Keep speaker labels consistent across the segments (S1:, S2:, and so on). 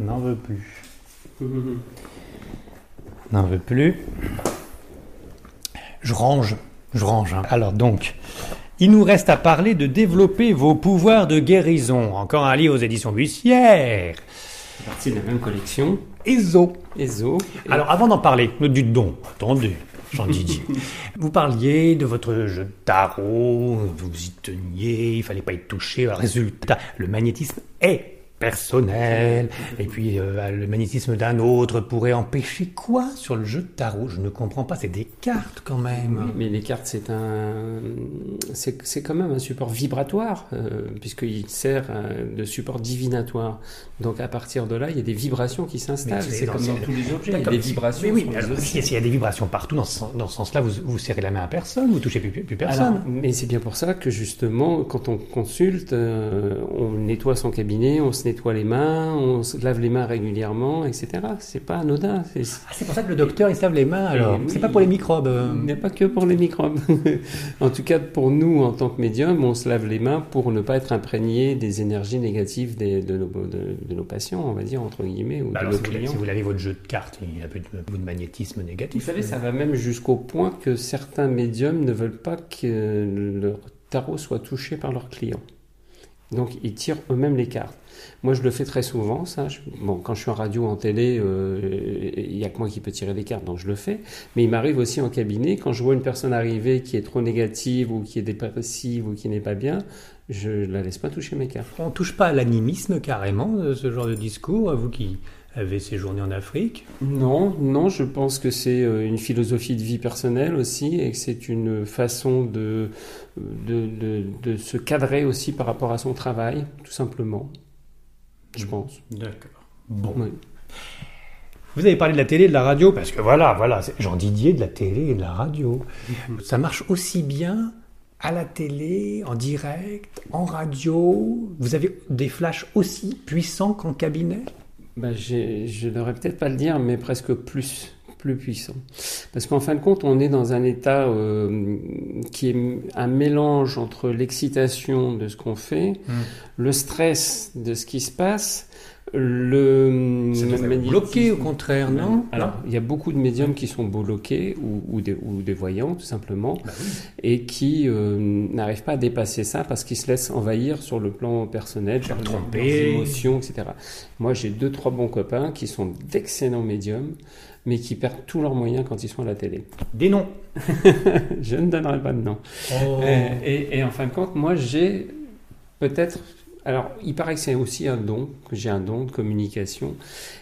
S1: N'en veux plus. N'en veux plus. Je range. Je range. hein. Alors donc, il nous reste à parler de développer vos pouvoirs de guérison. Encore un livre aux éditions Bussière.
S2: C'est parti de la même collection.
S1: Ezo.
S2: ESO. Et-
S1: Alors avant d'en parler, nous du don, attendez, Jean Didier. vous parliez de votre jeu de tarot, vous y teniez, il fallait pas y toucher. Résultat, le magnétisme est personnel. Et puis euh, le magnétisme d'un autre pourrait empêcher quoi sur le jeu de tarot? Je ne comprends pas, c'est des cartes quand même.
S2: Oui, mais les cartes, c'est un, c'est quand même un support vibratoire, euh, puisqu'il sert euh, de support divinatoire. Donc à partir de là, il y a des vibrations qui s'installent. C'est comme dans tous les objets. Il y a des vibrations.
S1: Mais oui, mais alors, s'il y a des vibrations partout, dans ce, dans ce sens-là, vous, vous serrez la main à personne, vous touchez plus, plus personne.
S2: Alors, mais c'est bien pour ça que justement, quand on consulte, euh, on nettoie son cabinet, on se nettoie les mains, on se lave les mains régulièrement, etc. C'est pas anodin. C'est-
S1: Ah, c'est pour ça que le docteur il se lave les mains alors.
S2: oui.
S1: C'est pas pour les microbes. euh.
S2: Il n'y a pas que pour les microbes. en tout cas, pour nous, en tant que médium, on se lave les mains pour ne pas être imprégné des énergies négatives des- de, nos, de- de nos patients, on va dire, entre guillemets, ou
S1: Bah
S2: de
S1: alors,
S2: nos
S1: si, vous,
S2: clients.
S1: si vous lavez votre jeu de cartes, il y a un peu de, magnétisme
S2: Vous
S1: négatif.
S2: savez, ça va même jusqu'au point que certains médiums ne veulent pas que leur tarot soit touché par leurs clients. Donc, ils tirent eux-mêmes les cartes. Moi, je le fais très souvent, ça. Bon, quand je suis en radio, en télé, euh, il n'y a que moi qui peux tirer les cartes, donc je le fais. Mais il m'arrive aussi en cabinet, quand je vois une personne arriver qui est trop négative ou qui est dépressive ou qui n'est pas bien, je ne la laisse pas toucher mes cartes.
S1: On touche pas à l'animisme carrément, de ce genre de discours, vous qui avez séjourné en Afrique.
S2: Non, non, je pense que c'est euh, une philosophie de vie personnelle aussi et que c'est une façon de, de, de, de se cadrer aussi par rapport à son travail, tout simplement. Je pense.
S1: D'accord. Bon.
S2: Oui.
S1: Vous avez parlé de la télé et de la radio, parce que voilà, voilà, Jean Didier de la télé et de la radio. Ça marche aussi bien à la télé, en direct, en radio? Vous avez des flashs aussi puissants qu'en cabinet?
S2: Ben, j'ai- je ne devrais peut-être pas le dire, mais presque plus, plus puissant. Parce qu'en fin de compte, on est dans un état euh, qui est un mélange entre l'excitation de ce qu'on fait, le stress de ce qui se passe, le
S1: bloquer au contraire, non?
S2: Alors, il y a beaucoup de médiums qui sont bloqués ou, ou des, ou des voyants, tout simplement,
S1: Bah oui.
S2: et qui euh, n'arrivent pas à dépasser ça parce qu'ils se laissent envahir sur le plan personnel, par leurs émotions, etc. Moi, j'ai deux, trois bons copains qui sont d'excellents médiums, mais qui perdent tous leurs moyens quand ils sont à la télé.
S1: Des noms.
S2: Je ne donnerai pas de nom.
S1: Oh.
S2: Euh, Et, et en fin de compte, moi, j'ai peut-être. Alors, il paraît que c'est aussi un don, que j'ai un don de communication.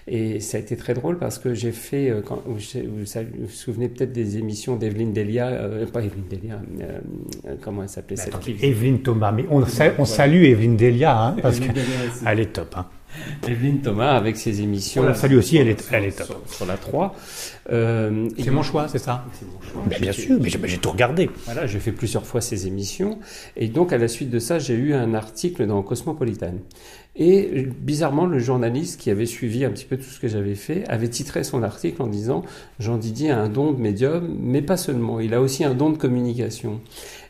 S2: Et ça a été très drôle parce que j'ai fait. euh, Quand, vous, vous souvenez peut-être des émissions d'Evelyne Delia, euh, pas Evelyne Delia, euh, comment elle s'appelait
S1: attendez,
S2: qui-
S1: Evelyne Thomas, mais on, on salue Evelyne Delia, hein, parce qu'elle est top. Hein.
S2: Evelyne Thomas avec ses émissions.
S1: On la salue aussi, elle est-
S2: sur-
S1: elle est top.
S2: Sur, sur la 3. Euh,
S1: C'est mon choix, c'est ça
S2: C'est mon choix.
S1: Ben, Bien
S2: J'ai-
S1: sûr, mais j'ai j'ai tout regardé.
S2: Voilà, j'ai fait plusieurs fois ces émissions. Et donc, à la suite de ça, j'ai eu un article dans Cosmopolitan. Et euh, bizarrement, le journaliste qui avait suivi un petit peu tout ce que j'avais fait avait titré son article en disant Jean Didier a un don de médium, mais pas seulement, il a aussi un don de communication.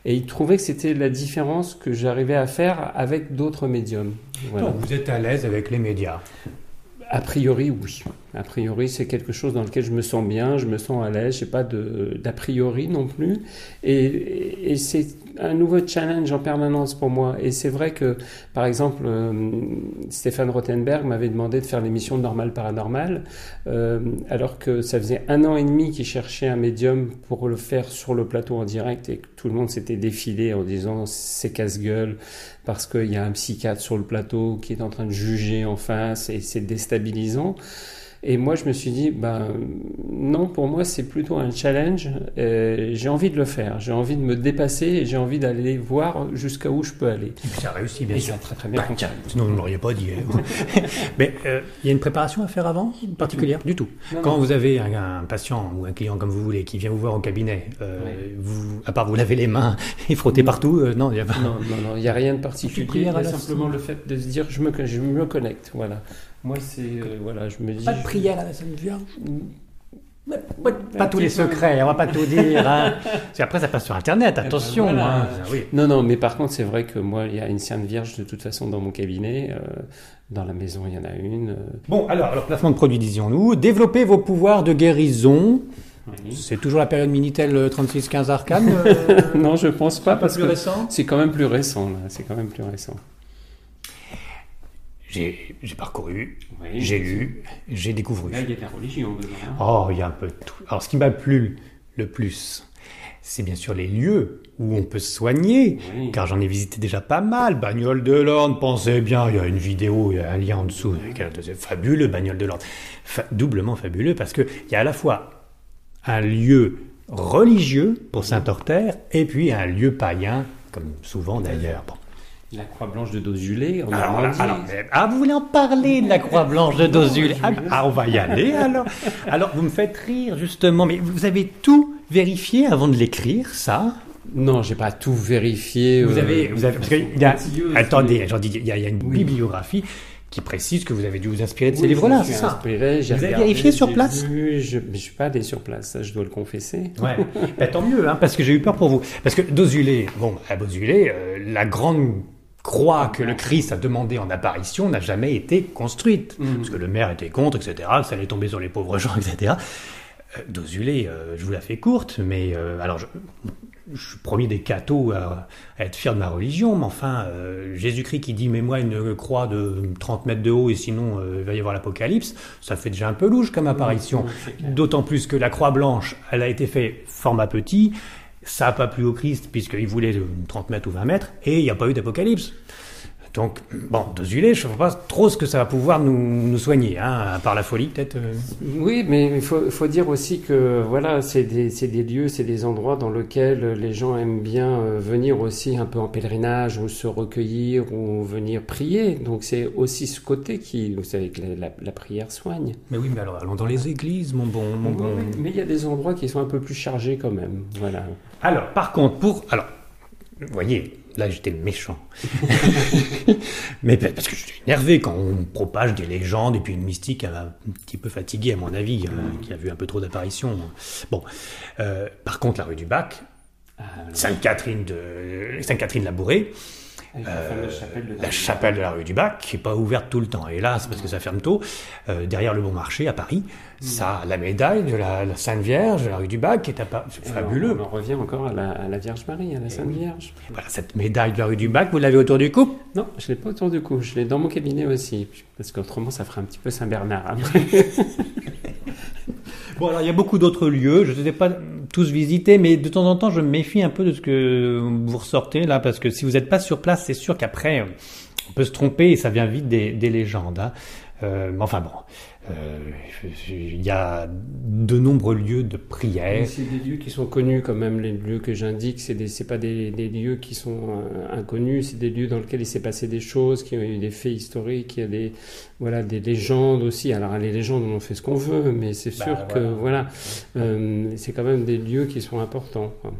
S2: Et il trouvait que c'était la différence que j'arrivais à faire avec d'autres médiums. Voilà.
S1: Donc, vous êtes à l'aise avec les médias?
S2: A priori, oui. A priori, c'est quelque chose dans lequel je me sens bien, je me sens à l'aise, je n'ai pas d'a priori non plus. Et c'est un nouveau challenge en permanence pour moi. Et c'est vrai que, par exemple, euh, Stéphane Rothenberg m'avait demandé de faire l'émission Normal Paranormal, euh, alors que ça faisait un an et demi qu'il cherchait un médium pour le faire sur le plateau en direct et que tout le monde s'était défilé en disant c'est casse-gueule parce qu'il y a un psychiatre sur le plateau qui est en train de juger en face et c'est déstabilisant. Et moi, je me suis dit, ben non, pour moi, c'est plutôt un challenge. Euh, j'ai envie de le faire. J'ai envie de me dépasser et j'ai envie d'aller voir jusqu'à où je peux aller.
S1: Et puis ça réussit, bien
S2: Et
S1: sûr.
S2: a très très bien
S1: Bah, tiens, sinon vous ne l'auriez pas dit. hein. Mais euh, il y a une préparation à faire avant, particulière? Du tout.
S2: Non,
S1: Quand
S2: non.
S1: vous avez un, un patient ou un client comme vous voulez qui vient vous voir au cabinet, euh, vous, à part vous laver les mains et frotter
S2: Non.
S1: partout, euh, non, il n'y a pas.
S2: Non, non, il n'y a rien de particulier. a simplement le fait de se dire, je me, je me connecte. Voilà. Moi, c'est. euh, voilà, je me dis.
S1: Pas de prière à la Sainte Vierge Pas, pas tous les secrets, on va pas tout dire. Hein. Parce qu'après, ça passe sur Internet, attention.
S2: Voilà.
S1: hein. Oui.
S2: Non, non, mais par contre, c'est vrai que moi, il y a une Sainte Vierge de toute façon dans mon cabinet. euh, dans la maison, il y en a une. euh,
S1: Bon, alors, alors, placement de produit, disions-nous. Développer vos pouvoirs de guérison.
S2: oui.
S1: C'est toujours la période Minitel euh, 3615 Arcane euh,
S2: non, je pense pas parce
S1: plus
S2: que
S1: récent?
S2: c'est quand même plus récent. Là. C'est quand même plus récent.
S1: J'ai parcouru,
S2: Oui,
S1: j'ai lu, j'ai découvert.
S2: Là, il y a de la religion hein.
S1: Oh, il y a un peu de tout. Alors, ce qui m'a plu le plus, c'est bien sûr les lieux où on peut se soigner.
S2: Oui.
S1: Car j'en ai visité déjà pas mal. Bagnole de l'Orne, pensez bien, il y a une vidéo, il y a un lien en dessous. C'est fabuleux, Bagnole de l'Orne. Fa- doublement fabuleux parce qu'il y a à la fois un lieu religieux pour Saint-Ortère et puis un lieu païen, comme souvent d'ailleurs. Bon.
S2: La croix blanche de Dozulé
S1: Alors, alors, ah, vous voulez en parler de la Croix Blanche de Dozul ah, ah, on va y aller alors. Alors, vous me faites rire justement, mais vous avez tout vérifié avant de l'écrire, ça?
S2: Non, j'ai pas tout vérifié.
S1: Vous
S2: euh,
S1: avez, vous avez, parce y a, attendez,
S2: mais-
S1: j'en dis, il y a, il y a une
S2: Oui.
S1: bibliographie qui précise que vous avez dû vous inspirer de ces livres-là, c'est ça?
S2: inspiré,
S1: Vous avez vérifié sur place?
S2: vu, je, je suis pas allé sur place, ça je dois le confesser.
S1: Ouais, bah, tant mieux, hein, parce que j'ai eu peur pour vous. Parce que Dozulé, bon, à Dozulé, euh, la grande croix que le Christ a demandé en apparition n'a jamais été construite.
S2: Mhm.
S1: Parce que le maire était contre, etc., que ça allait tomber sur les pauvres gens, etc. Euh, Dozulé, euh, je vous la fais courte, mais euh, alors je, je suis premier des cathos à, à être fier de ma religion, mais enfin, euh, Jésus-Christ qui dit Mets-moi une croix de 30 mètres de haut et sinon il va y avoir l'apocalypse, ça fait déjà un peu louche comme apparition.
S2: C'est clair.
S1: D'autant plus que la croix blanche, elle a été faite format petit, ça n'a pas plu au Christ puisqu'il voulait de 30 mètres ou 20 mètres, et il n'y a pas eu d'apocalypse. Donc, bon, Dozulé, je ne sais pas trop ce que ça va pouvoir nous, nous soigner, hein, à part la folie peut-être. euh.
S2: Oui, mais il faut, faut dire aussi que voilà, c'est des, lieux, c'est des endroits dans lesquels les gens aiment bien euh, venir aussi un peu en pèlerinage ou se recueillir ou venir prier. Donc c'est aussi ce côté qui, vous savez, que la, la- la prière soigne.
S1: Mais oui, mais alors allons dans les églises, mon bon. Mon bon.
S2: Mais il y a des endroits qui sont un peu plus chargés quand même. Voilà.
S1: Alors, par contre, pour. Alors, vous voyez, là j'étais méchant. Mais pa- parce que je suis énervé quand on propage des légendes et puis une mystique euh, un petit peu fatiguée, à mon avis, euh, qui a vu un peu trop d'apparitions. Bon. Euh, par contre, la rue du Bac,
S2: Ah,
S1: Sainte-Catherine de Sainte-Catherine la
S2: chapelle de
S1: Euh, la chapelle de la rue du Bac, qui n'est pas ouverte tout le temps, hélas, parce que ça ferme tôt, euh, derrière le Bon Marché à Paris, ça la médaille de la, la Sainte Vierge de la rue du Bac, qui est
S2: Alors,
S1: fabuleux.
S2: On en revient encore à la, à la Vierge Marie, à la Sainte Vierge.
S1: Voilà, cette médaille de la rue du Bac, vous l'avez autour du cou?
S2: Non, je l'ai pas autour du cou. Je l'ai dans mon cabinet aussi, parce qu'autrement ça ferait un petit peu Saint Bernard. après.
S1: Bon, alors il y a beaucoup d'autres lieux, je ne les ai pas tous visités, mais de temps en temps, je me méfie un peu de ce que vous ressortez là, parce que si vous n'êtes pas sur place, c'est sûr qu'après, on peut se tromper et ça vient vite des, des légendes. hein. Euh, mais enfin bon, il y a de nombreux lieux de prière.
S2: C'est des lieux qui sont connus quand même, les lieux que j'indique. Des, c'est pas des, des lieux qui sont euh, inconnus. C'est des lieux dans lesquels il s'est passé des choses, qui ont eu des faits historiques, il y a des, voilà, des légendes aussi. Alors les légendes, on en fait ce qu'on veut, mais c'est
S1: Bah,
S2: sûr que voilà, euh, c'est quand même des lieux qui sont importants. quoi.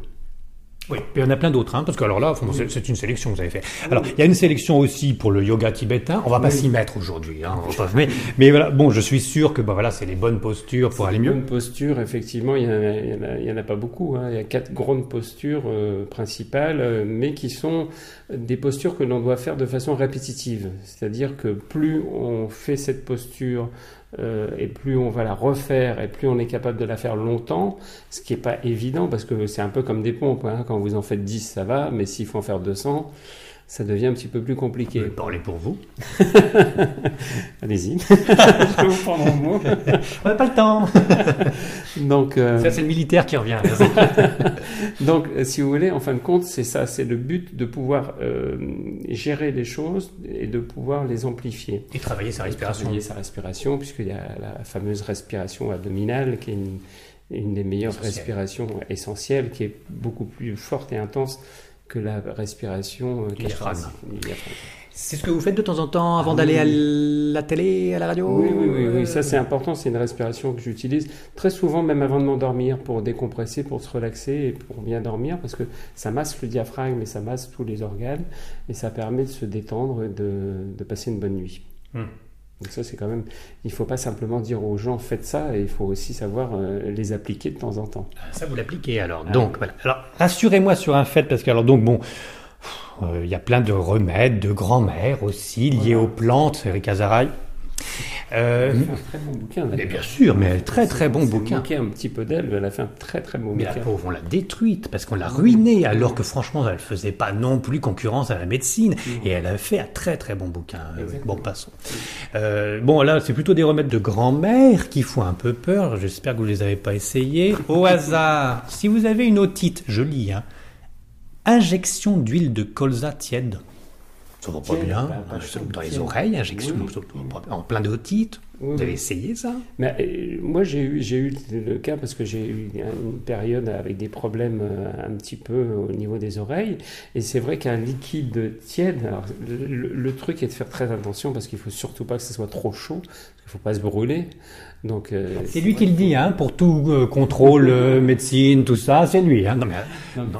S1: Oui, il y en a plein d'autres, hein, parce que alors là, c'est- une sélection que vous avez fait. Alors, il y a une sélection aussi pour le yoga tibétain. On va pas
S2: Oui.
S1: s'y mettre aujourd'hui, hein, mais, mais voilà, bon, je suis sûr que bah, voilà, c'est les bonnes postures pour aller mieux.
S2: Bonne posture, effectivement, il y en a, il y en a- il y en a pas beaucoup. hein. Il y a quatre grandes postures euh, principales, euh, mais qui sont des postures que l'on doit faire de façon répétitive. C'est-à-dire que plus on fait cette posture euh, et plus on va la refaire et plus on est capable de la faire longtemps, ce qui n'est pas évident parce que c'est un peu comme des pompes. hein. Quand vous en faites 10, ça va, mais s'il faut en faire 200, ça devient un petit peu plus compliqué.
S1: Parlez pour vous.
S2: Allez-y, je vais vous prendre en mot.
S1: On n'a pas le temps.
S2: Donc, euh,
S1: Ça, c'est le militaire qui revient.
S2: Donc, euh, si vous voulez, en fin de compte, c'est ça, c'est le but de pouvoir euh, gérer les choses et de pouvoir les amplifier.
S1: Et travailler sa respiration.
S2: Travailler sa respiration, puisqu'il y a la fameuse respiration abdominale, qui est une, une des meilleures respirations essentielles, qui est beaucoup plus forte et intense que la respiration euh,
S1: Diaphragme.
S2: diaphragme.
S1: C'est ce que vous faites de temps en temps avant
S2: Ah
S1: d'aller
S2: oui.
S1: à la télé, à la radio
S2: Oui, oui, oui, oui, ça
S1: Euh,
S2: c'est important, c'est une respiration que j'utilise très souvent, même avant de m'endormir, pour décompresser, pour se relaxer et pour bien dormir, parce que ça masse le diaphragme et ça masse tous les organes, et ça permet de se détendre et de, de passer une bonne nuit. Donc ça, c'est quand même... Il ne faut pas simplement dire aux gens, faites ça, et il faut aussi savoir euh, les appliquer de temps en temps.
S1: Ah, Ça, vous l'appliquez alors. Donc, voilà. Alors, rassurez-moi sur un fait, parce que, alors, donc, bon, euh, il y a plein de remèdes, de grand-mère aussi, liés aux plantes, Eric Azaray. Euh,
S2: Elle a fait un très bon bouquin.
S1: mais bien sûr, mais très très bon bouquin.
S2: moqué un petit peu d'elle, elle a fait un très très bon
S1: Mais la
S2: bouquin.
S1: pauvre, on l'a détruite parce qu'on l'a ruinée, alors que franchement, elle faisait pas non plus concurrence à la médecine. Et elle a fait un très très bon bouquin. Euh,
S2: Exactement.
S1: Bon, passons. Euh, bon, là, c'est plutôt des remèdes de grand-mère qui font un peu peur. J'espère que vous les avez pas essayés. Au hasard, si vous avez une otite, je lis, hein, injection d'huile de colza tiède. Ça va pas bien. dans les oreilles, injection en plein d'otite.
S2: Oui,
S1: Vous avez essayé ça?
S2: Mais, euh, moi, j'ai eu, j'ai eu le cas parce que j'ai eu une période avec des problèmes euh, un petit peu au niveau des oreilles. Et c'est vrai qu'un liquide tiède, alors, le, truc est de faire très attention parce qu'il faut surtout pas que ce soit trop chaud, parce qu'il faut pas se brûler. Donc, euh,
S1: C'est lui qui le dit, hein, pour tout euh, contrôle, euh, médecine, tout ça, c'est lui. Hein. Non, mais,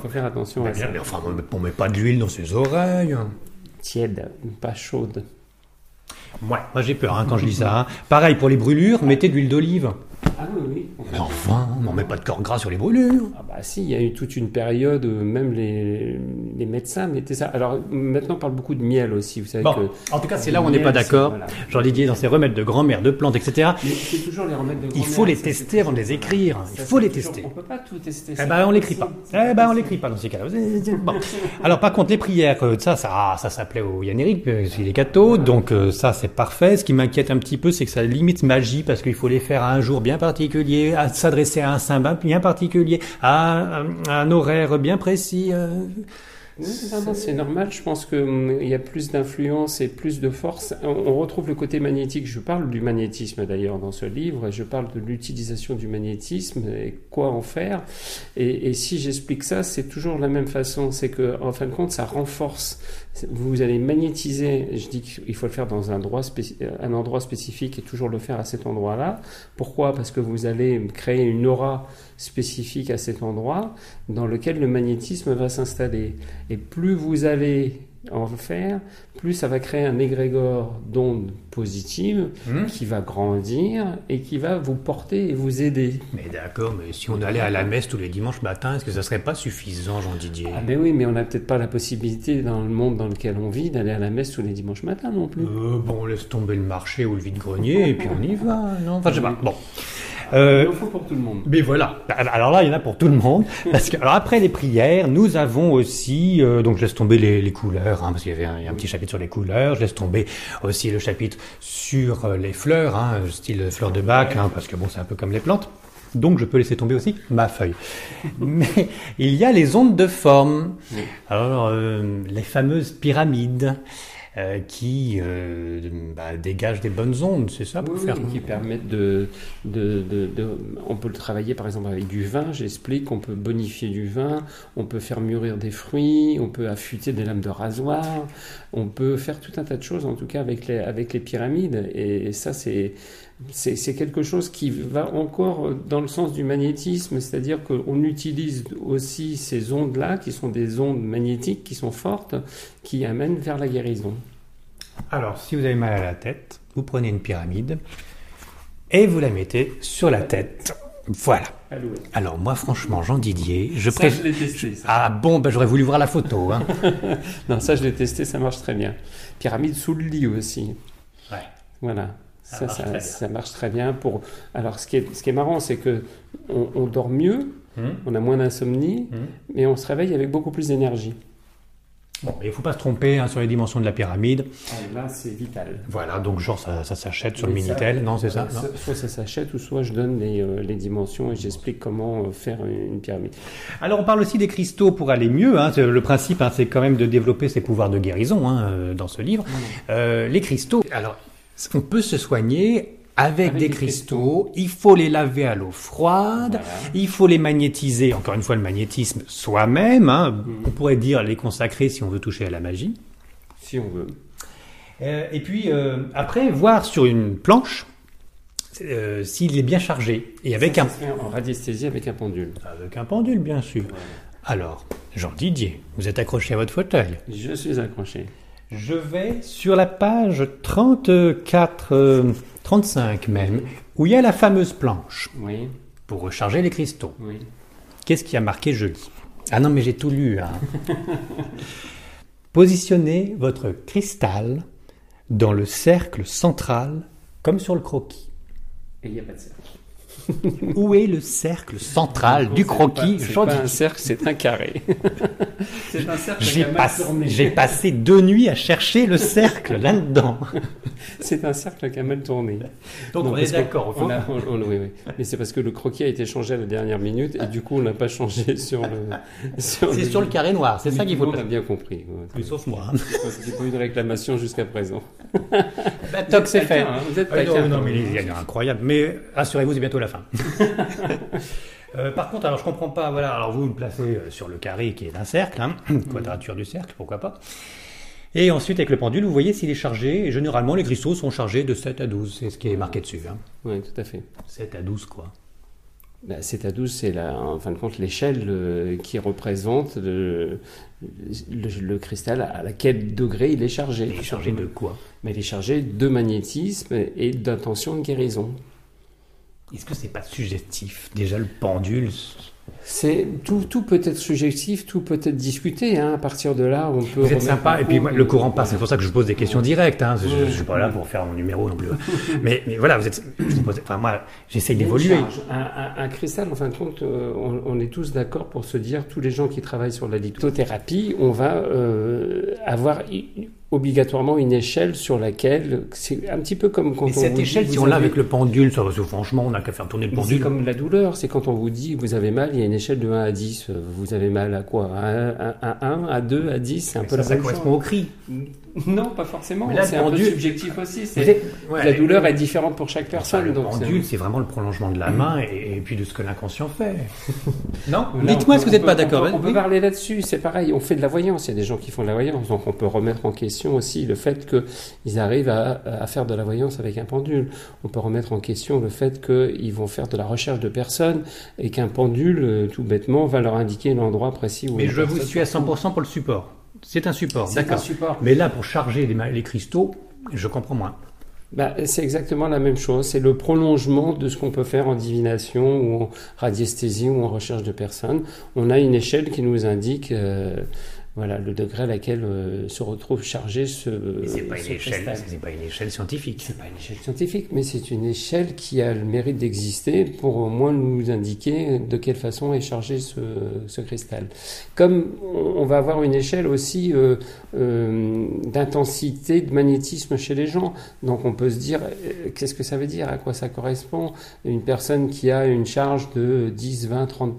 S2: faut faire attention
S1: mais
S2: à
S1: bien,
S2: ça.
S1: mais enfin, on met- on met pas de l'huile dans ses oreilles.
S2: Tiède, pas chaude.
S1: Ouais, moi j'ai peur hein, quand je lis ça. hein. Pareil pour les brûlures, mettez de l'huile d'olive.
S2: Ah oui, oui.
S1: Mais enfin, on met pas de corps gras sur les brûlures.
S2: Ah bah si, il y a eu toute une période, même les, les médecins mettaient ça. Alors maintenant, on parle beaucoup de miel aussi, vous savez
S1: Bon,
S2: que...
S1: en tout cas, c'est là où on n'est pas d'accord.
S2: voilà.
S1: Jean Didier, dans ses remèdes de grand-mère, de plantes, etc.,
S2: Mais c'est toujours les remèdes de
S1: il faut les tester avant de les écrire. Il faut les
S2: toujours-
S1: tester.
S2: On peut pas tout tester.
S1: Eh ben, on l'écrit pas. Eh ben, on l'écrit pas dans ces cas-là. Bon. Alors, par contre, les prières, euh, ça, ça, ça s'appelait au Yann Eric, euh, il est catho, donc euh, ça, c'est parfait. Ce qui m'inquiète un petit peu, c'est que ça limite magie, parce qu'il faut les faire à un jour bien particulier, à s'adresser à un saint bien particulier, à, un- horaire bien précis. euh.
S2: C'est normal. Je pense qu'il y a plus d'influence et plus de force. On, retrouve le côté magnétique. Je parle du magnétisme d'ailleurs dans ce livre. Je parle de l'utilisation du magnétisme et quoi en faire. Et, si j'explique ça, c'est toujours la même façon. C'est que, en fin de compte, ça renforce. Vous allez magnétiser. Je dis qu'il faut le faire dans un endroit spécifique et toujours le faire à cet endroit-là. Pourquoi? Parce que vous allez créer une aura spécifique à cet endroit dans lequel le magnétisme va s'installer. Et plus vous allez en faire, plus ça va créer un égrégore d'ondes positives
S1: Hmm.
S2: qui va grandir et qui va vous porter et vous aider.
S1: Mais d'accord, mais si on allait à la messe tous les dimanches matin, est-ce que ça serait pas suffisant, Jean Didier
S2: Ah ben oui, mais on n'a peut-être pas la possibilité dans le monde dans lequel on vit d'aller à la messe tous les dimanches matins non plus.
S1: Euh, bon, on laisse tomber le marché ou le vide-grenier et puis on y va, non? Enfin, je sais pas. Bon. Euh,
S2: Il en faut pour tout le monde.
S1: mais voilà. Alors là, il y en a pour tout le monde. Parce que, alors après les prières, nous avons aussi, euh, donc je laisse tomber les, les couleurs, hein, parce qu'il y avait un, petit chapitre sur les couleurs. Je laisse tomber aussi le chapitre sur euh, les fleurs, hein, style fleurs de bac, hein, parce que bon, c'est un peu comme les plantes. Donc je peux laisser tomber aussi ma feuille. Mais il y a les ondes de forme. Alors euh, les fameuses pyramides euh, qui euh, bah, dégagent des bonnes ondes, c'est ça pour
S2: Oui,
S1: faire
S2: oui, qui permettent de, de, de, de- On peut le travailler par exemple avec du vin, j'explique, on peut bonifier du vin, on peut faire mûrir des fruits, on peut affûter des lames de rasoir, on peut faire tout un tas de choses en tout cas avec les, avec les pyramides. Et, ça, c'est. C'est quelque chose qui va encore dans le sens du magnétisme, c'est-à-dire qu'on utilise aussi ces ondes-là, qui sont des ondes magnétiques, qui sont fortes, qui amènent vers la guérison.
S1: Alors, si vous avez mal à la tête, vous prenez une pyramide et vous la mettez sur la tête. Voilà. Alors moi, franchement, Jean Didier, je préfère...
S2: je l'ai testé. ça.
S1: Ah bon, ben, j'aurais voulu voir la photo. Hein.
S2: Non, ça je l'ai testé, ça marche très bien. Pyramide sous le lit aussi.
S1: Ouais.
S2: Voilà.
S1: Ça
S2: Ça,
S1: marche
S2: ça,
S1: très bien.
S2: ça marche très bien pour. Alors, ce qui est, ce qui est marrant, c'est que on, on dort mieux,
S1: Hum,
S2: on a moins d'insomnie,
S1: hum.
S2: mais on se réveille avec beaucoup plus d'énergie.
S1: Bon, il faut pas se tromper hein, sur les dimensions de la pyramide.
S2: là, c'est vital.
S1: Voilà, donc genre ça, ça s'achète sur le
S2: Mais
S1: Minitel, non, c'est ça?
S2: Euh,
S1: non
S2: Soit ça s'achète, ou soit je donne les, euh, les dimensions et j'explique comment euh, faire une pyramide.
S1: Alors on parle aussi des cristaux pour aller mieux. Hein. Le principe, hein, c'est quand même de développer ses pouvoirs de guérison dans ce livre. Euh, les cristaux. Alors, on peut se soigner avec,
S2: Avec des
S1: cristaux. Il faut les laver à l'eau froide.
S2: Voilà.
S1: Il faut les magnétiser. Encore une fois, le magnétisme soi-même. hein. On pourrait dire les consacrer si on veut toucher à la magie.
S2: Si on veut.
S1: Euh, et puis euh, après, voir sur une planche euh, s'il est bien chargé et avec
S2: Ça,
S1: un
S2: ça en radiesthésie avec un pendule.
S1: avec un pendule, bien sûr. Alors, Jean Didier, vous êtes accroché à votre fauteuil?
S2: Je suis accroché.
S1: Je vais sur la page 34, euh, 35 même, où il y a la fameuse planche
S2: Oui,
S1: pour recharger les cristaux.
S2: oui.
S1: Qu'est-ce qui a marqué Je lis. Ah non, mais j'ai tout lu. hein. Positionnez votre cristal dans le cercle central, comme sur le croquis.
S2: Et il n'y a pas de cercle.
S1: Où est le cercle central du croquis
S2: pas- C'est pas un cercle, c'est un carré. c'est un cercle
S1: J'ai
S2: qui a mal
S1: passé,
S2: tourné.
S1: j'ai passé deux nuits à chercher le cercle là-dedans.
S2: C'est un cercle qui a mal tourné.
S1: Donc
S2: Non,
S1: on est d'accord. au
S2: on
S1: fond.
S2: a- on- on- oui, oui. Mais c'est parce que le croquis a été changé à la dernière minute et du coup on n'a pas changé sur le. Sur
S1: C'est sur le carré noir, c'est ça qu'il faut.
S2: On a bien compris. ouais.
S1: Sauf moi.
S2: J'ai pas eu de réclamation jusqu'à présent.
S1: Bah, toc, c'est fait.
S2: Hein, Vous êtes
S1: Ah, non, non, mais il y a incroyable. Mais rassurez-vous, c'est bientôt la fin. Euh, par contre, alors je comprends pas. Voilà, alors vous le placez euh, sur le carré qui est un cercle, hein, quadrature du cercle, pourquoi pas. Et ensuite, avec le pendule, vous voyez s'il est chargé. Et généralement, les cristaux sont chargés de 7 à 12. C'est ce qui est marqué dessus. Hein.
S2: Oui, tout à fait.
S1: 7 à 12, quoi.
S2: Bah, 7 à 12, c'est en fin de compte l'échelle euh, qui représente le, le, le cristal à la quel degré il est chargé.
S1: Il est chargé de quoi?
S2: Mais il est chargé de magnétisme et d'intention de guérison.
S1: Est-ce que c'est pas suggestif Déjà, le pendule?
S2: C'est tout, tout peut être subjectif, tout peut être discuté. Hein. À partir de là, on peut.
S1: Vous êtes sympa, et puis moi, le courant passe, c'est pour ça que je pose des questions directes. Hein. Je, je suis pas là pour faire mon numéro non plus. mais, mais voilà, vous êtes. je vous pose- enfin, moi, j'essaye d'évoluer.
S2: Un, un- un cristal, en fin de compte, euh, on, on est tous d'accord pour se dire, tous les gens qui travaillent sur la lithothérapie, on va euh, avoir obligatoirement une échelle sur laquelle, c'est un petit peu comme quand
S1: Mais
S2: on
S1: cette
S2: vous dit,
S1: échelle, si
S2: vous
S1: on l'a
S2: avez-
S1: avec le pendule, ça va, franchement, on n'a qu'à faire tourner le
S2: Mais C'est
S1: pendule.
S2: comme la douleur, c'est quand on vous dit vous avez mal, il y a une échelle de 1 à 10. Euh, Vous avez mal à quoi? À 1, à, 1, à 2, à 10 C'est un
S1: Mais
S2: peu
S1: ça,
S2: la
S1: ça correspond au cri.
S2: Non, pas forcément. C'est un peu subjectif aussi. C'est-
S1: ouais,
S2: La douleur est différente pour chaque
S1: Enfin,
S2: personne.
S1: le
S2: donc
S1: pendule, c'est vraiment le prolongement de la main et, et puis de ce que l'inconscient fait. non Dites-moi si vous n'êtes pas d'accord.
S2: On peut, on peut
S1: Oui.
S2: parler là-dessus, c'est pareil. On fait de la voyance. Il y a des gens qui font de la voyance, donc on peut remettre en question aussi le fait qu'ils arrivent à, à faire de la voyance avec un pendule. On peut remettre en question le fait qu'ils vont faire de la recherche de personnes et qu'un pendule, euh, tout bêtement, va leur indiquer l'endroit précis où.
S1: Mais je vous suis à
S2: se trouve.
S1: 100% pour le support. C'est un support, d'accord. Mais là, pour charger les cristaux, je comprends moins.
S2: Bah, c'est exactement la même chose. C'est le prolongement de ce qu'on peut faire en divination ou en radiesthésie ou en recherche de personnes. On a une échelle qui nous indique euh, voilà, le degré à laquelle euh, se retrouve chargé ce.
S1: Mais c'est pas
S2: ce
S1: pas une échelle scientifique.
S2: C'est pas une échelle scientifique, mais c'est une échelle qui a le mérite d'exister pour au moins nous indiquer de quelle façon est chargé ce, ce cristal. Comme on va avoir une échelle aussi euh, euh, d'intensité de magnétisme chez les gens, donc on peut se dire euh, qu'est-ce que ça veut dire, à quoi ça correspond? Une personne qui a une charge de 10, 20, 30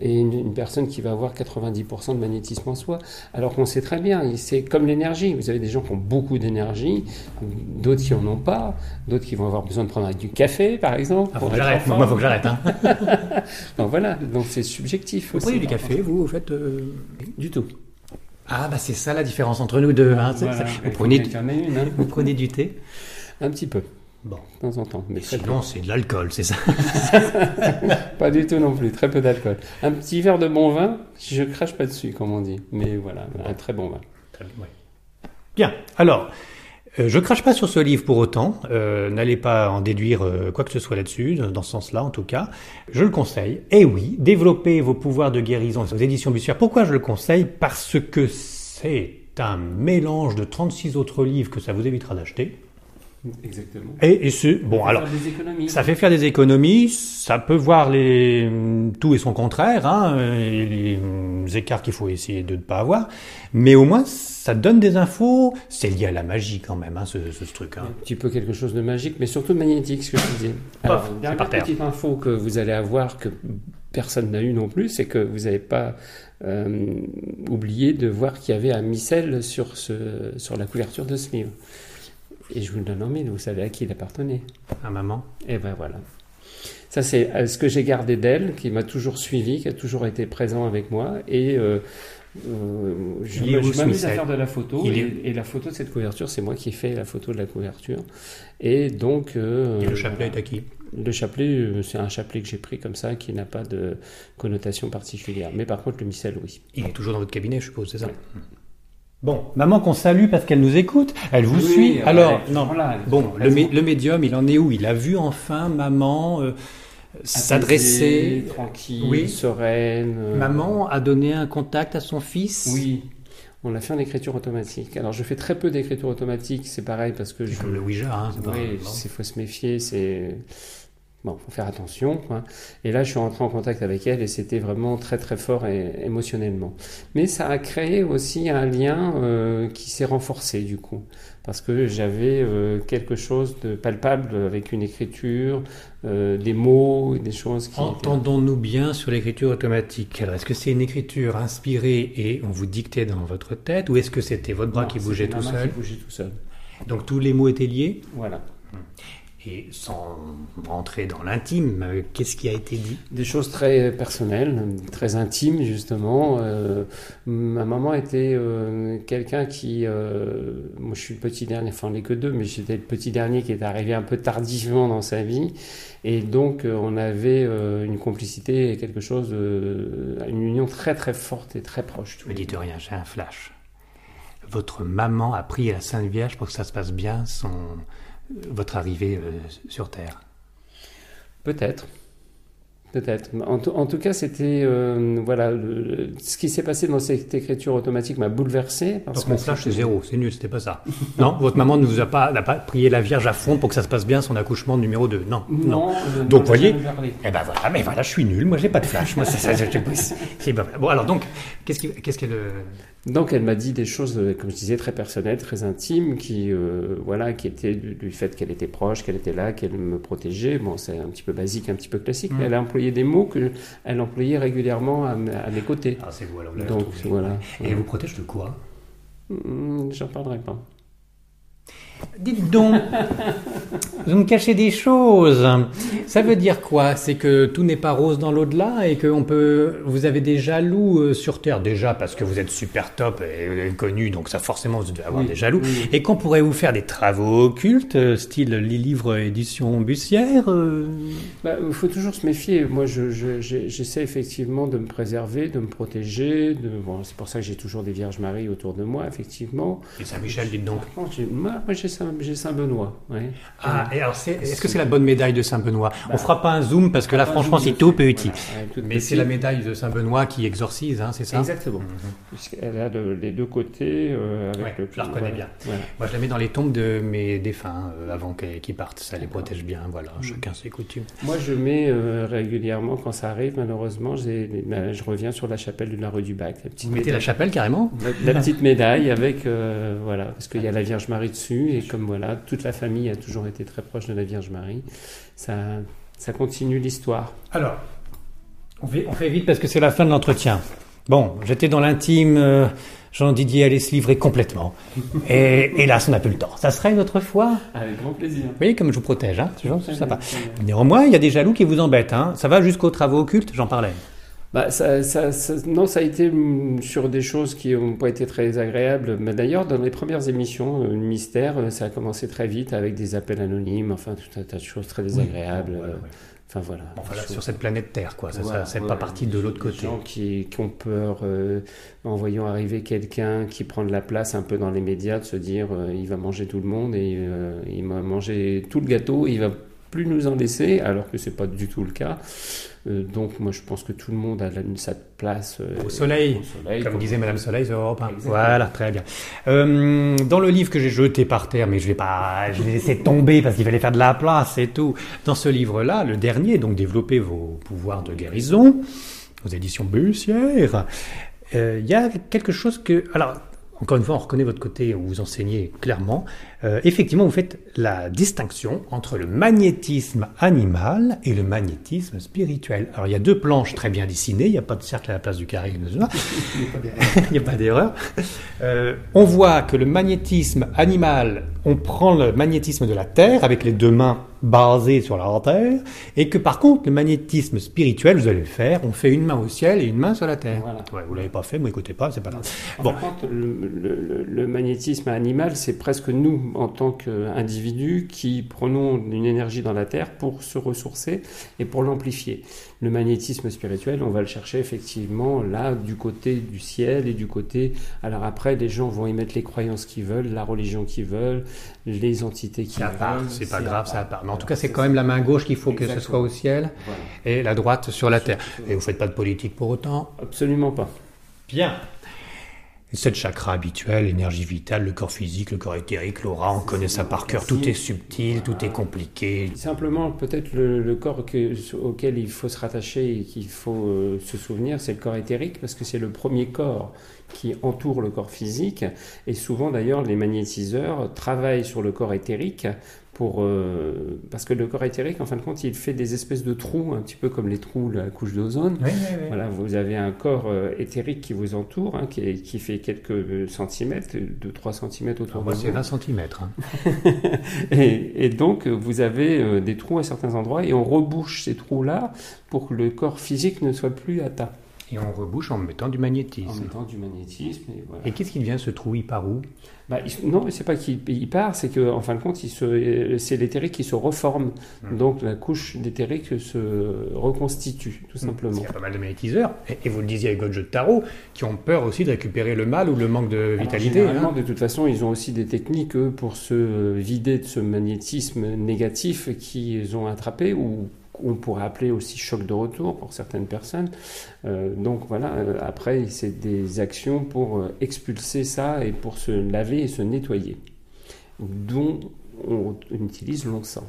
S2: et une, une personne qui va avoir 90% de magnétisme en soi. Alors qu'on sait très bien, c'est comme l'énergie. Vous avez des gens qui ont beaucoup d'énergie, d'autres qui en ont pas, d'autres qui vont avoir besoin de prendre du café, par exemple.
S1: Ah, faut que j'arrête. Moi, faut que j'arrête. Hein.
S2: Donc voilà, donc c'est subjectif
S1: Vous
S2: aussi.
S1: prenez du café, vous, vous faites. euh,
S2: Du tout.
S1: Ah, bah c'est ça la différence entre nous deux. Hein.
S2: Voilà.
S1: Vous, prenez,
S2: une, hein.
S1: vous prenez du thé
S2: Un petit peu,
S1: Bon.
S2: de temps en temps. Mais
S1: Sinon, c'est de l'alcool, c'est ça.
S2: Pas du tout non plus, très peu d'alcool. Un petit verre de bon vin, je crache pas dessus, comme on dit. Mais voilà, un très bon vin.
S1: Ouais. Bien. Alors, euh, je crache pas sur ce livre pour autant. Euh, N'allez pas en déduire euh, quoi que ce soit là-dessus, dans dans ce sens-là en tout cas. Je le conseille. Et oui, développez vos pouvoirs de guérison aux éditions Bussière. Pourquoi je le conseille? Parce que c'est un mélange de 36 autres livres que ça vous évitera d'acheter.
S2: Exactement.
S1: Et, bon. Alors,
S2: des économies.
S1: ça fait faire des économies, ça peut voir les tout et son contraire, hein, et les hum, écarts qu'il faut essayer de ne pas avoir, mais au moins ça donne des infos. C'est lié à la magie quand même, hein, ce, ce truc. Hein.
S2: Un petit peu quelque chose de magique, mais surtout magnétique, ce que je disais.
S1: Pof,
S2: Alors,
S1: c'est
S2: dernière
S1: par terre.
S2: petite info que vous allez avoir, que personne n'a eu non plus, c'est que vous n'avez pas euh, oublié de voir qu'il y avait un missel sur, ce, sur la couverture de ce livre. Et je vous le donne en mille, vous savez à qui il appartenait.
S1: À maman.
S2: Et ben voilà. Ça, c'est euh, ce que j'ai gardé d'elle, qui m'a toujours suivi, qui a toujours été présent avec moi. Et euh, euh, je m'amuse à faire de la photo. Et,
S1: est-
S2: et la photo de cette couverture, c'est moi qui ai fait la photo de la couverture. Et donc. euh,
S1: Et le chapelet est à qui?
S2: Le chapelet, euh, c'est un chapelet que j'ai pris comme ça, qui n'a pas de connotation particulière. Mais par contre, le missel, oui.
S1: Il est toujours dans votre cabinet, je suppose, c'est ça?
S2: Ouais.
S1: Bon, maman qu'on salue parce qu'elle nous écoute, elle vous
S2: Oui,
S1: suit. Alors, non.
S2: là,
S1: Bon, le, mé-
S2: présente.
S1: le médium, il en est où? Il a vu enfin maman euh, s'adresser.
S2: Tranquille,
S1: Oui.
S2: sereine. euh,
S1: Maman a donné un contact à son fils?
S2: Oui. On a fait en écriture automatique. Alors je fais très peu d'écriture automatique, c'est pareil parce que
S1: C'est
S2: je.
S1: comme le Ouija. Hein,
S2: Oui, il faut se méfier, c'est. Bon, faut faire attention. quoi. Et là, je suis rentré en contact avec elle et c'était vraiment très très fort et, émotionnellement. Mais ça a créé aussi un lien euh, qui s'est renforcé du coup, parce que j'avais euh, quelque chose de palpable avec une écriture, euh, des mots, des choses qui. étaient-
S1: Entendons-nous bien sur l'écriture automatique. Alors, est-ce que c'est une écriture inspirée et on vous dictait dans votre tête, ou est-ce que c'était votre bras
S2: Non,
S1: qui bougeait tout seul
S2: Qui bougeait tout seul.
S1: Donc tous les mots étaient liés?
S2: Voilà.
S1: Et sans rentrer dans l'intime, euh, qu'est-ce qui a été dit?
S2: Des choses très personnelles, très intimes justement. Euh, ma maman était euh, quelqu'un qui, euh, moi je suis le petit dernier, enfin on n'est que deux, mais j'étais le petit dernier qui est arrivé un peu tardivement dans sa vie, et donc on avait une complicité et quelque chose, de, une union très très forte et très proche.
S1: Ne me dites rien, j'ai un flash. Votre maman a prié la Sainte Vierge pour que ça se passe bien, son, votre arrivée euh, sur Terre.
S2: Peut-être. Peut-être. En, tout- en tout cas, c'était euh, voilà le- le- ce qui s'est passé dans cette écriture automatique m'a bouleversé. Parce
S1: Donc
S2: que
S1: mon flash c'est zéro, c'est nul, c'était pas ça. non, votre maman ne vous a pas, n'a pas prié la Vierge à fond pour que ça se passe bien son accouchement numéro 2. Non, non.
S2: Non,
S1: Donc,
S2: j'ai
S1: voyez. Eh ben voilà, mais voilà, je suis nul, moi j'ai pas de flash. Moi, c'est ça, je- je- vrai. Bon, alors donc, qu'est-ce qui- qu'est-ce euh,
S2: Donc elle m'a dit des choses, euh, comme je disais, très personnelles, très intimes, qui euh, voilà, qui étaient du, du fait qu'elle était proche, qu'elle était là, qu'elle me protégeait. Bon, c'est un petit peu basique, un petit peu classique,
S1: Mm.
S2: mais elle a employé des mots que elle employait régulièrement à, mes côtés.
S1: Ah, c'est vous alors, vous l'avez
S2: Donc voilà.
S1: Et elle vous protège de quoi?
S2: Hum, J'en parlerai pas.
S1: Dites donc, vous me cachez des choses. Ça veut dire quoi? C'est que tout n'est pas rose dans l'au-delà et que on peut, vous avez des jaloux euh, sur Terre déjà parce que vous êtes super top et, et connu, donc ça forcément vous devez avoir
S2: Oui,
S1: des jaloux.
S2: oui.
S1: Et qu'on pourrait vous faire des travaux occultes, euh, style les livres édition Bussière. euh,
S2: Bah, Il faut toujours se méfier. Moi, je- je- j'ai- j'essaie effectivement de me préserver, de me protéger. De... Bon, c'est pour ça que j'ai toujours des Vierges Marie autour de moi, effectivement.
S1: Et Saint-Michel, dites donc.
S2: J'ai- moi, Saint- j'ai Saint-Benoît. ouais.
S1: Ah, et alors c'est- est-ce que c'est la bonne médaille de Saint-Benoît? On
S2: Bah,
S1: fera pas un zoom parce que là, franchement, c'est tout petit.
S2: Voilà, tout
S1: Mais c'est la médaille de Saint-Benoît qui exorcise, hein, c'est ça?
S2: Exactement.
S1: Mhm.
S2: Puisqu'elle a le- les deux côtés euh, avec
S1: Ouais,
S2: le.
S1: je la reconnais bien.
S2: Voilà.
S1: Moi, je la mets dans les tombes de mes défunts euh, avant qu'ils partent. Ça les protège bien. Voilà, chacun ses coutumes.
S2: Moi, je mets euh, régulièrement, quand ça arrive, malheureusement, je reviens sur la chapelle de la rue du Bac. La
S1: Vous mettez la chapelle carrément?
S2: La, la petite médaille avec. voilà, parce qu'il y a la Vierge Marie dessus, et comme voilà, toute la famille a toujours été très proche de la Vierge Marie, ça, ça continue l'histoire.
S1: Alors, on fait, on fait vite parce que c'est la fin de l'entretien. Bon, j'étais dans l'intime. euh, Jean-Didier allait se livrer complètement. Et hélas, on n'a plus le temps. Ça serait une autre fois
S2: Avec grand plaisir.
S1: Vous voyez comme je vous protège, hein C'est toujours sympa. Néanmoins, il y a des jaloux qui vous embêtent. Hein. Ça va jusqu'aux travaux occultes, j'en parlais.
S2: Bah, ça, ça- ça- non, ça a été mm, sur des choses qui n'ont pas été très agréables. Mais d'ailleurs, dans les premières émissions, euh, le mystère, euh, ça a commencé très vite avec des appels anonymes, enfin tout un tas de choses très désagréables.
S1: Ouais,
S2: euh,
S1: ouais.
S2: Enfin voilà. Des
S1: sur cette planète Terre, quoi. Ça,
S2: Voilà,
S1: ça, c'est
S2: ouais,
S1: pas parti de l'autre
S2: Des
S1: côté.
S2: gens qui, qui ont peur euh, en voyant arriver quelqu'un qui prend de la place un peu dans les médias, de se dire euh, il va manger tout le monde et euh, il va manger tout le gâteau, il va plus nous en laisser, alors que c'est pas du tout le cas. Euh, donc moi je pense que tout le monde a sa place euh,
S1: Au soleil,
S2: au soleil,
S1: Comme disait Madame Soleil sur Europe 1.
S2: Exactement.
S1: Voilà, très bien. Euh, dans le livre que j'ai jeté par terre, mais je vais pas, je l'ai laissé tomber parce qu'il fallait faire de la place, c'est tout. Dans ce livre-là, le dernier, donc développer vos pouvoirs de guérison, aux éditions Bussière, il y a quelque chose que, alors. Encore une fois, on reconnaît votre côté où vous enseignez clairement. Euh, effectivement, vous faites la distinction entre le magnétisme animal et le magnétisme spirituel. Alors, il y a deux planches très bien dessinées. Il n'y a pas de cercle à la place du carré. il n'y a pas d'erreur. Euh, on voit que le magnétisme animal, on prend le magnétisme de la Terre avec les deux mains basées sur la Terre, et que par contre, le magnétisme spirituel, vous allez le faire, on fait une main au ciel et une main sur la Terre.
S2: Voilà.
S1: Ouais, vous l'avez pas fait, mais écoutez pas, c'est pas grave.
S2: Bon.
S1: Bon.
S2: Par contre, le, le- le magnétisme animal, c'est presque nous, en tant qu'individus, qui prenons une énergie dans la Terre pour se ressourcer et pour l'amplifier. Le magnétisme spirituel, on va le chercher effectivement là, du côté du ciel et du côté... Alors après, les gens vont y mettre les croyances qu'ils veulent, la religion qu'ils veulent, les entités qu'ils veulent.
S1: c'est pas grave, c'est à part. Mais en tout cas, c'est quand
S2: ça.
S1: même la main gauche qu'il faut que ce soit au ciel
S2: Voilà.
S1: et la droite sur la terre. Et vous faites pas de politique pour autant?
S2: Absolument pas.
S1: Bien. Cette chakra habituelle, l'énergie vitale, le corps physique, le corps éthérique, l'aura, on connaît ça par cœur. Tout est subtil, tout est compliqué.
S2: Simplement, peut-être le, corps que- auquel il faut se rattacher et qu'il faut euh, se souvenir, c'est le corps éthérique, parce que c'est le premier corps qui entoure le corps physique. Et souvent, d'ailleurs, les magnétiseurs travaillent sur le corps éthérique pour, euh, parce que le corps éthérique, en fin de compte, il fait des espèces de trous, un petit peu comme les trous de la couche d'ozone.
S1: Oui, oui, oui.
S2: Voilà, vous avez un corps euh, éthérique qui vous entoure, hein, qui, est- qui fait quelques centimètres, 2-3 centimètres autour
S1: Alors,
S2: de
S1: moi,
S2: vous.
S1: c'est 20 cm.
S2: Et, et donc, vous avez euh, des trous à certains endroits et on rebouche ces trous-là pour que le corps physique ne soit plus atteint.
S1: Et on rebouche en mettant du
S2: En
S1: magnétisme.
S2: mettant du magnétisme. Et voilà.
S1: Et qu'est-ce qui devient ce trou? Il part où?
S2: Bah, il- non, c'est pas qu'il il part, c'est qu'en en fin de compte, il c'est l'éthérique qui se reforme.
S1: Hmm.
S2: Donc, la couche d'éthérique se reconstitue, tout
S1: Parce
S2: simplement.
S1: qu'il y a pas mal de magnétiseurs, et, et vous le disiez avec votre jeu de tarot, qui ont peur aussi de récupérer le mal ou le manque de
S2: Alors,
S1: vitalité. hein.
S2: de toute façon, ils ont aussi des techniques eux, pour se vider de ce magnétisme négatif qu'ils ont attrapé ou qu'on pourrait appeler aussi choc de retour pour certaines personnes. Euh, donc voilà, euh, après, c'est des actions pour euh, expulser ça et pour se laver et se nettoyer, dont on utilise l'encens.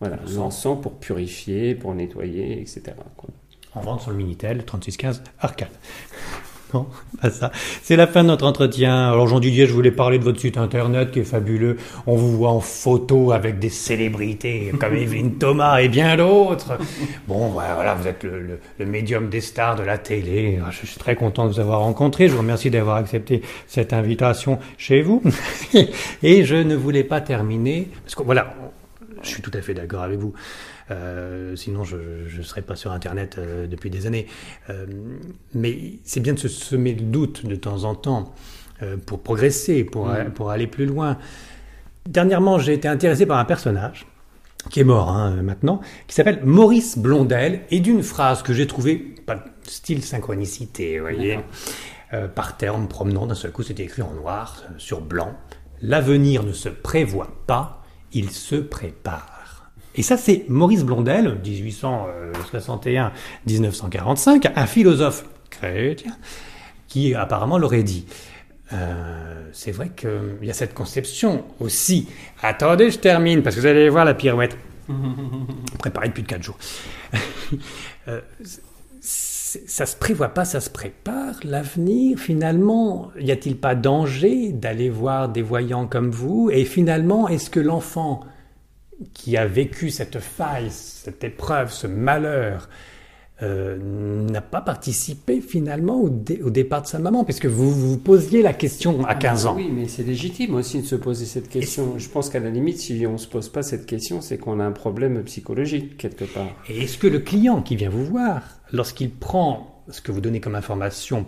S2: Voilà,
S1: L'encens.
S2: l'encens pour purifier, pour nettoyer, etc. quoi.
S1: En vente sur le Minitel, 3615 Arcade. Non, pas ça. C'est la fin de notre entretien. Alors Jean Didier, je voulais parler de votre site internet qui est fabuleux. On vous voit en photo avec des célébrités comme Evelyne Thomas et bien d'autres. Bon, voilà, vous êtes le, le- le médium des stars de la télé. Ah, Je suis très content de vous avoir rencontré. Je vous remercie d'avoir accepté cette invitation chez vous. Et je ne voulais pas terminer parce que voilà, je suis tout à fait d'accord avec vous. Euh, sinon, je ne serais pas sur Internet euh, depuis des années. Euh, mais c'est bien de se semer le doute de temps en temps pour progresser, pour,
S2: Mm.
S1: pour aller plus loin. Dernièrement, j'ai été intéressé par un personnage qui est mort hein, maintenant, qui s'appelle Maurice Blondel, et d'une phrase que j'ai trouvée, pas style synchronicité, vous voyez, euh, par terre, en me promenant, d'un seul coup, c'était écrit en noir, sur blanc. L'avenir ne se prévoit pas, il se prépare. Et ça, c'est Maurice Blondel, 1861-1945, un philosophe chrétien, qui apparemment l'aurait dit. Euh, c'est vrai qu'il y a cette conception aussi. Attendez, je termine, parce que vous allez voir la pirouette. Préparé depuis 4 jours. Euh, ça se prévoit pas, ça se prépare. L'avenir, finalement, y a-t-il pas danger d'aller voir des voyants comme vous? Et finalement, est-ce que l'enfant qui a vécu cette faille, cette épreuve, ce malheur, euh, n'a pas participé finalement au, dé- au départ de sa maman Puisque vous vous posiez la question à 15 ans.
S2: Oui, mais c'est légitime aussi de se poser cette question. Je pense qu'à la limite, si on ne se pose pas cette question, c'est qu'on a un problème psychologique quelque part.
S1: Et est-ce que le client qui vient vous voir, lorsqu'il prend ce que vous donnez comme information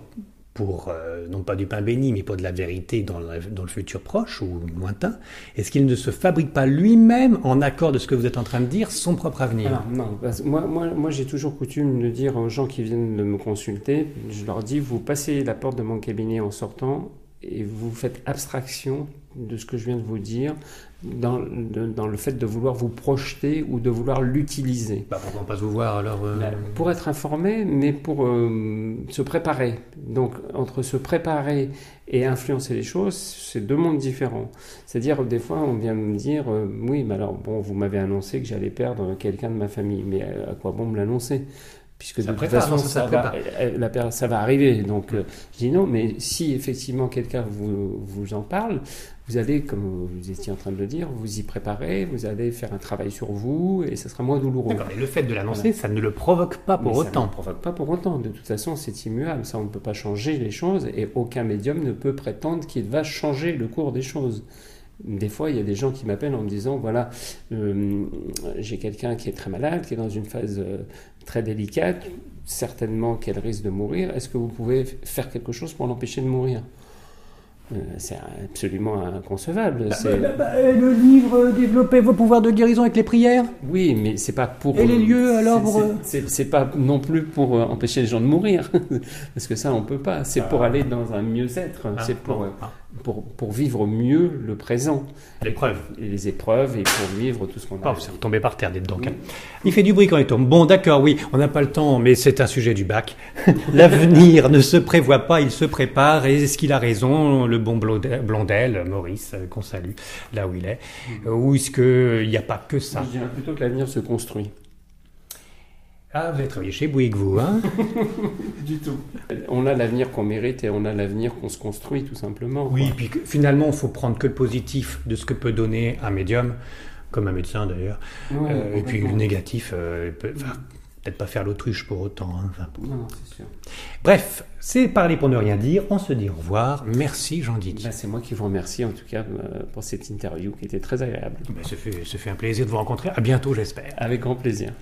S1: pour, euh, non pas du pain béni, mais pour de la vérité dans le, futur proche ou lointain, est-ce qu'il ne se fabrique pas lui-même, en accord de ce que vous êtes en train de dire, son propre avenir?
S2: Non, moi, moi, moi j'ai toujours coutume de dire aux gens qui viennent de me consulter, je leur dis, vous passez la porte de mon cabinet en sortant et vous faites abstraction de ce que je viens de vous dire dans, de- dans le fait de vouloir vous projeter ou de vouloir l'utiliser.
S1: bah, Pourquoi pas vous voir alors euh,
S2: Là, Pour être informé, mais pour euh, se préparer. Donc, entre se préparer et influencer les choses, c'est deux mondes différents. C'est-à-dire, des fois, on vient me dire euh, Oui, mais alors, bon, vous m'avez annoncé que j'allais perdre quelqu'un de ma famille, mais à quoi bon me l'annoncer? Puisque
S1: Ça
S2: de toute façon,
S1: non, ça,
S2: ça,
S1: ça
S2: va,
S1: prépare.
S2: euh, la ça va arriver. Donc, euh, je dis non, mais si effectivement quelqu'un vous, vous en parle, vous allez, comme vous étiez en train de le dire, vous y préparer, vous allez faire un travail sur vous et ça sera moins douloureux.
S1: D'accord, mais le fait de l'annoncer, ça ne le provoque pas pour
S2: Mais Ça
S1: autant.
S2: ne provoque pas pour autant. De toute façon, c'est immuable. Ça, on ne peut pas changer les choses et aucun médium ne peut prétendre qu'il va changer le cours des choses. Des fois, il y a des gens qui m'appellent en me disant voilà, euh, j'ai quelqu'un qui est très malade, qui est dans une phase euh, très délicate, certainement qu'elle risque de mourir. Est-ce que vous pouvez faire quelque chose pour l'empêcher de mourir? Euh, c'est absolument inconcevable.
S1: Bah, bah, bah, le livre Développer vos pouvoirs de guérison avec les prières?
S2: Oui, mais c'est pas pour.
S1: Et les lieux alors
S2: C'est pas non plus pour empêcher les gens de mourir, parce que ça on peut pas. C'est pour aller dans un mieux-être. Ah, c'est pour pour, pour, vivre mieux le présent.
S1: L'épreuve.
S2: Et les épreuves et pour vivre tout ce qu'on a.
S1: Oh, c'est retombé par terre, dites donc. Hein. Il fait du bruit quand il tombe. Bon, d'accord, oui, on n'a pas le temps, mais c'est un sujet du bac. L'avenir ne se prévoit pas, il se prépare. Et est-ce qu'il a raison, le bon Blondel, Maurice, euh, qu'on salue, là où il est? Mm. Ou est-ce qu'il n'y a pas que ça?
S2: Je dirais plutôt que l'avenir se construit.
S1: Ah, vous avez travaillé chez Bouygues, vous, hein
S2: Du tout. On a l'avenir qu'on mérite et on a l'avenir qu'on se construit, tout simplement.
S1: Oui, puis finalement, il faut prendre que le positif de ce que peut donner un médium, comme un médecin d'ailleurs. Euh, et puis le négatif, euh, peut-être pas faire l'autruche pour autant. Hein,
S2: non, c'est sûr.
S1: Bref, c'est parler pour ne rien dire. On se dit au revoir. Merci Jean-Didier.
S2: Bah, c'est moi qui vous remercie en tout cas euh, pour cette interview qui était très agréable.
S1: Bah, ça, fait, ça fait un plaisir de vous rencontrer. À bientôt, j'espère.
S2: Avec grand plaisir.